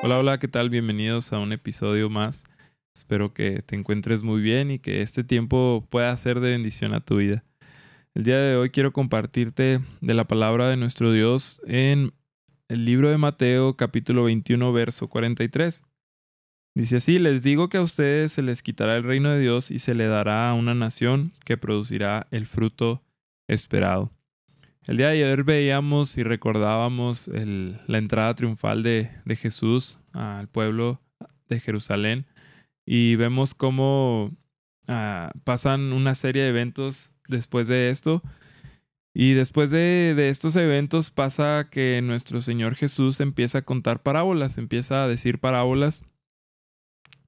Hola, hola, ¿qué tal? Bienvenidos a un episodio más. Espero que te encuentres muy bien y que este tiempo pueda ser de bendición a tu vida. El día de hoy quiero compartirte de la palabra de nuestro Dios en el libro de Mateo capítulo 21 verso 43. Dice así, les digo que a ustedes se les quitará el reino de Dios y se le dará a una nación que producirá el fruto esperado. El día de ayer veíamos y recordábamos la entrada triunfal de, Jesús al pueblo de Jerusalén y vemos cómo ah, pasan una serie de eventos después de esto. Y después de, de, estos eventos pasa que nuestro Señor Jesús empieza a contar parábolas, empieza a decir parábolas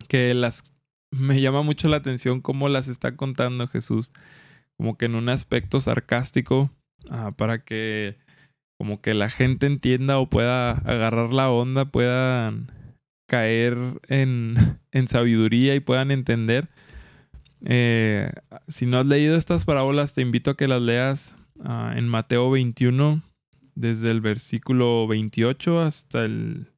que las me llama mucho la atención cómo las está contando Jesús, como que en un aspecto sarcástico, Para que como que la gente entienda o pueda agarrar la onda, puedan caer en, en sabiduría y puedan entender. Eh, si no has leído estas parábolas, te invito a que las leas ah, en Mateo 21, desde el versículo 28 hasta el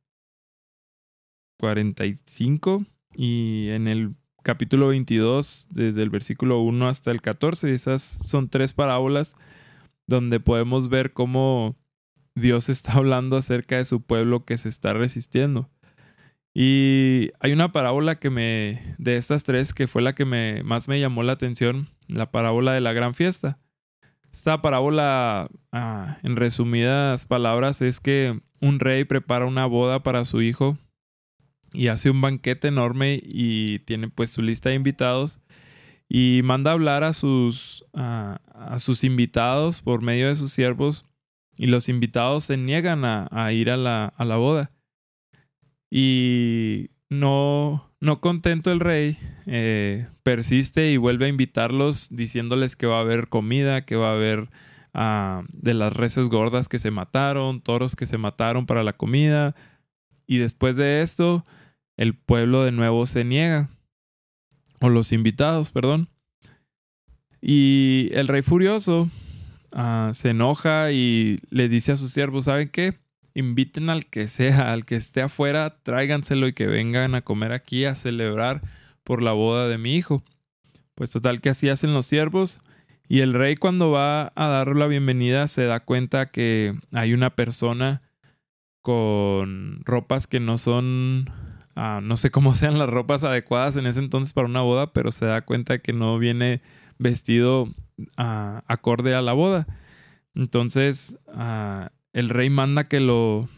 45 y en el capítulo 22, desde el versículo 1 hasta el 14. Esas son tres parábolas donde podemos ver cómo Dios está hablando acerca de su pueblo que se está resistiendo. Y hay una parábola que me, de estas tres, que fue la que me, más me llamó la atención, la parábola de la gran fiesta. Esta parábola, ah, en resumidas palabras, es que un rey prepara una boda para su hijo y hace un banquete enorme y tiene pues su lista de invitados y manda hablar a sus, a, sus invitados por medio de sus siervos y los invitados se niegan a, ir a la, a la, boda. Y no, no contento el rey, eh, persiste y vuelve a invitarlos diciéndoles que va a haber comida, que va a haber ah, de las reses gordas que se mataron, toros que se mataron para la comida. Y después de esto, el pueblo de nuevo se niega o los invitados, perdón. Y el rey furioso ah, se enoja y le dice a sus siervos, ¿saben qué? Inviten al que sea, al que esté afuera, tráiganselo y que vengan a comer aquí a celebrar por la boda de mi hijo. Pues total que así hacen los siervos. Y el rey cuando va a dar la bienvenida se da cuenta que hay una persona con ropas que no son Ah, no sé cómo sean las ropas adecuadas en ese entonces para una boda, pero se da cuenta que no viene vestido ah, acorde a la boda. Entonces, ah, el rey manda que lo,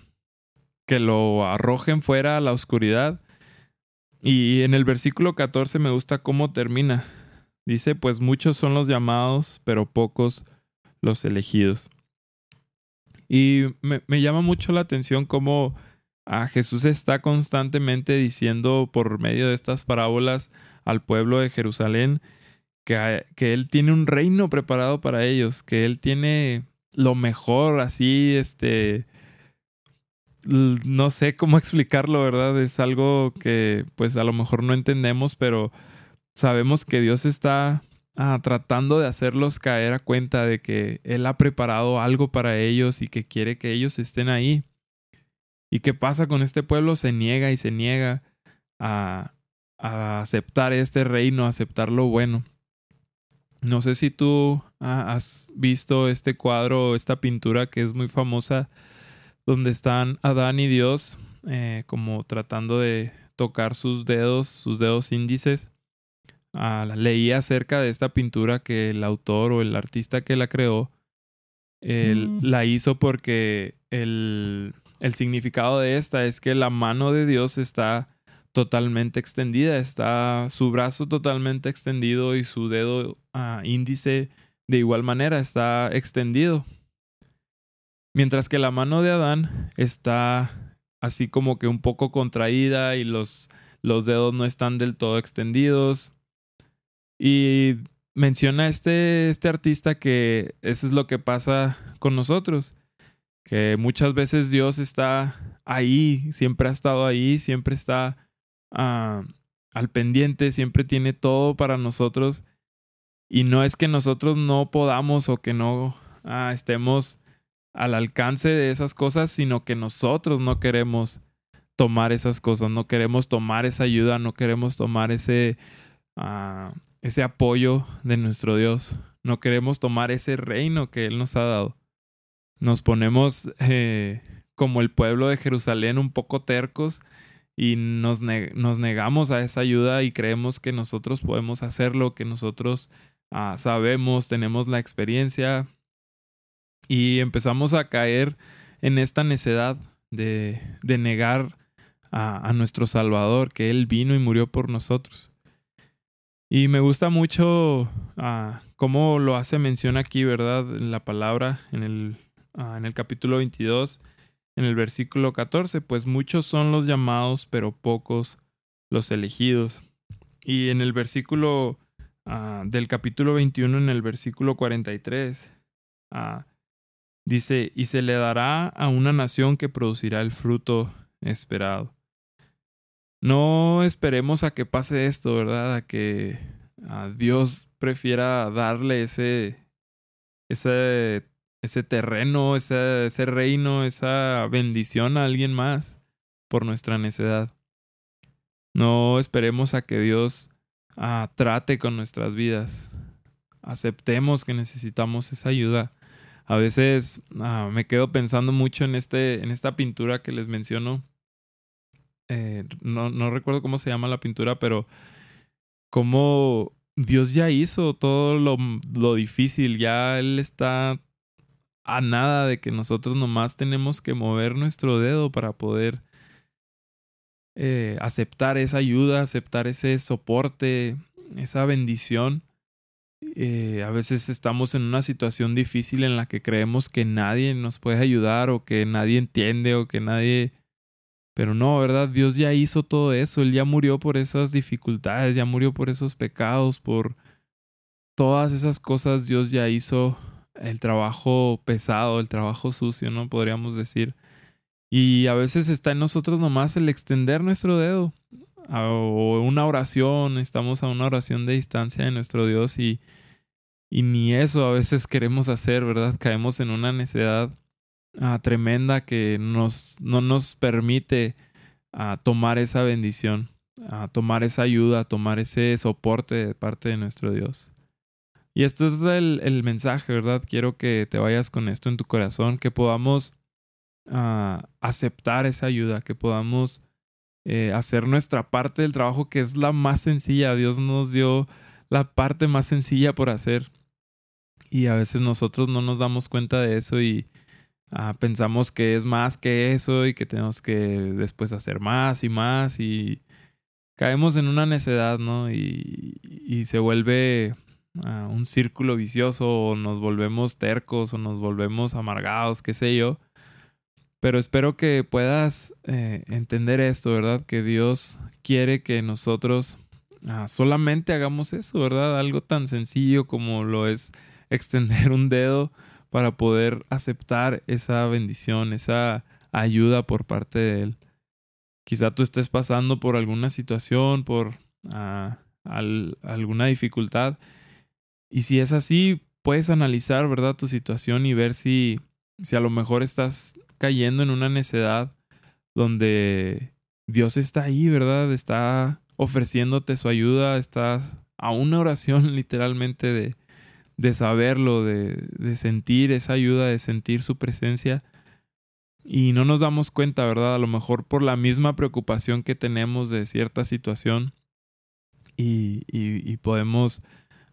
que lo arrojen fuera a la oscuridad. Y en el versículo 14 me gusta cómo termina. Dice, pues muchos son los llamados, pero pocos los elegidos. Y me, me llama mucho la atención cómo a Jesús está constantemente diciendo por medio de estas parábolas al pueblo de Jerusalén que, que, Él tiene un reino preparado para ellos, que Él tiene lo mejor, así, este, no sé cómo explicarlo, ¿verdad? Es algo que pues a lo mejor no entendemos, pero sabemos que Dios está ah, tratando de hacerlos caer a cuenta de que Él ha preparado algo para ellos y que quiere que ellos estén ahí. ¿Y qué pasa con este pueblo? Se niega y se niega a, aceptar este reino, a aceptar lo bueno. No sé si tú has visto este cuadro, esta pintura que es muy famosa, donde están Adán y Dios eh, como tratando de tocar sus dedos, sus dedos índices. Ah, leí acerca de esta pintura que el autor o el artista que la creó, él mm. la hizo porque el, el significado de esta es que la mano de Dios está totalmente extendida, está su brazo totalmente extendido y su dedo ah, índice de igual manera está extendido. Mientras que la mano de Adán está así como que un poco contraída y los, los dedos no están del todo extendidos. Y menciona este, este artista que eso es lo que pasa con nosotros que muchas veces Dios está ahí, siempre ha estado ahí, siempre está ah, al pendiente, siempre tiene todo para nosotros. Y no es que nosotros no podamos o que no ah, estemos al alcance de esas cosas, sino que nosotros no queremos tomar esas cosas, no queremos tomar esa ayuda, no queremos tomar ese, ah, ese apoyo de nuestro Dios, no queremos tomar ese reino que Él nos ha dado. Nos ponemos eh, como el pueblo de Jerusalén un poco tercos y nos, negamos a esa ayuda y creemos que nosotros podemos hacerlo, que nosotros ah, sabemos, tenemos la experiencia y empezamos a caer en esta necedad de, de negar a, nuestro Salvador, que Él vino y murió por nosotros. Y me gusta mucho ah, cómo lo hace mención aquí, ¿verdad? En la palabra, en el, ah, en el capítulo 22, en el versículo 14, pues muchos son los llamados, pero pocos los elegidos. Y en el versículo ah, del capítulo 21, en el versículo 43, dice, y se le dará a una nación que producirá el fruto esperado. No esperemos a que pase esto, ¿verdad? A que a Dios prefiera darle ese, ese, ese terreno, ese, reino, esa bendición a alguien más por nuestra necedad. No esperemos a que Dios ah, trate con nuestras vidas. Aceptemos que necesitamos esa ayuda. A veces ah, me quedo pensando mucho en, este, en esta pintura que les menciono eh, no, no recuerdo cómo se llama la pintura, pero como Dios ya hizo todo lo, lo difícil, ya Él está a nada de que nosotros nomás tenemos que mover nuestro dedo para poder eh, aceptar esa ayuda, aceptar ese soporte, esa bendición. Eh, a veces estamos en una situación difícil en la que creemos que nadie nos puede ayudar o que nadie entiende o que nadie pero no, ¿verdad? Dios ya hizo todo eso, Él ya murió por esas dificultades, ya murió por esos pecados, por todas esas cosas, Dios ya hizo el trabajo pesado, el trabajo sucio, ¿no? Podríamos decir. Y a veces está en nosotros nomás el extender nuestro dedo o una oración, estamos a una oración de distancia de nuestro Dios y, y ni eso a veces queremos hacer, ¿verdad? Caemos en una necedad Ah, tremenda que nos, no nos permite ah, tomar esa bendición, tomar esa ayuda, tomar ese soporte de parte de nuestro Dios. Y esto es el, el mensaje, ¿verdad? Quiero que te vayas con esto en tu corazón, que podamos ah, aceptar esa ayuda, que podamos eh, hacer nuestra parte del trabajo que es la más sencilla. Dios nos dio la parte más sencilla por hacer. Y a veces nosotros no nos damos cuenta de eso y, Ah, pensamos que es más que eso y que tenemos que después hacer más y más y caemos en una necedad, ¿no? Y, y se vuelve un círculo vicioso o nos volvemos tercos o nos volvemos amargados, qué sé yo. Pero espero que puedas eh, entender esto, ¿verdad? Que Dios quiere que nosotros ah, solamente hagamos eso, ¿verdad? Algo tan sencillo como lo es extender un dedo para poder aceptar esa bendición, esa ayuda por parte de Él. Quizá tú estés pasando por alguna situación, por ah, alguna dificultad. Y si es así, puedes analizar, ¿verdad?, tu situación y ver si, si a lo mejor estás cayendo en una necedad donde Dios está ahí, ¿verdad? Está ofreciéndote su ayuda, estás a una oración literalmente de, de saberlo, de, de sentir esa ayuda, de sentir su presencia. Y no nos damos cuenta, ¿verdad? A lo mejor por la misma preocupación que tenemos de cierta situación y, y, podemos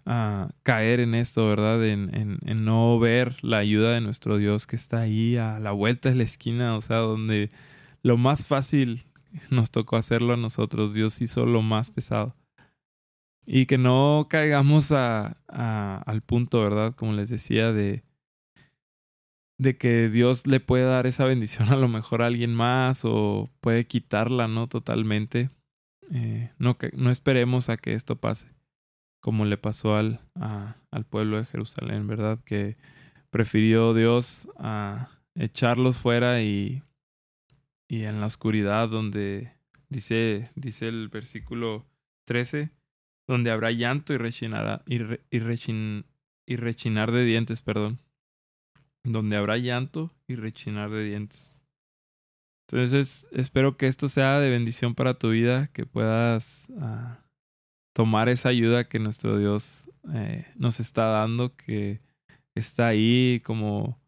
ah, caer en esto, ¿verdad? En, no ver la ayuda de nuestro Dios que está ahí a la vuelta de la esquina, o sea, donde lo más fácil nos tocó hacerlo a nosotros, Dios hizo lo más pesado. Y que no caigamos a, al punto, ¿verdad? Como les decía, de, de que Dios le puede dar esa bendición a lo mejor a alguien más o puede quitarla, ¿no? Totalmente. Eh, no, no esperemos a que esto pase, como le pasó al, al pueblo de Jerusalén, ¿verdad? Que prefirió Dios a echarlos fuera y, y en la oscuridad donde dice, dice el versículo 13, donde habrá llanto y, rechinada, y, y, y rechinar de dientes, perdón. Donde habrá llanto y rechinar de dientes. Entonces espero que esto sea de bendición para tu vida, que puedas ah, tomar esa ayuda que nuestro Dios eh, nos está dando, que está ahí como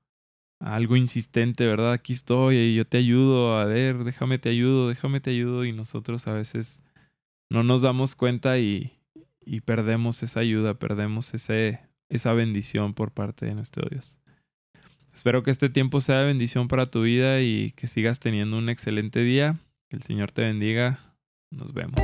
algo insistente, ¿verdad? Aquí estoy y yo te ayudo, a ver, déjame te ayudo, déjame te ayudo y nosotros a veces no nos damos cuenta y, y perdemos esa ayuda, perdemos ese, esa bendición por parte de nuestro Dios. Espero que este tiempo sea de bendición para tu vida y que sigas teniendo un excelente día. Que el Señor te bendiga. Nos vemos.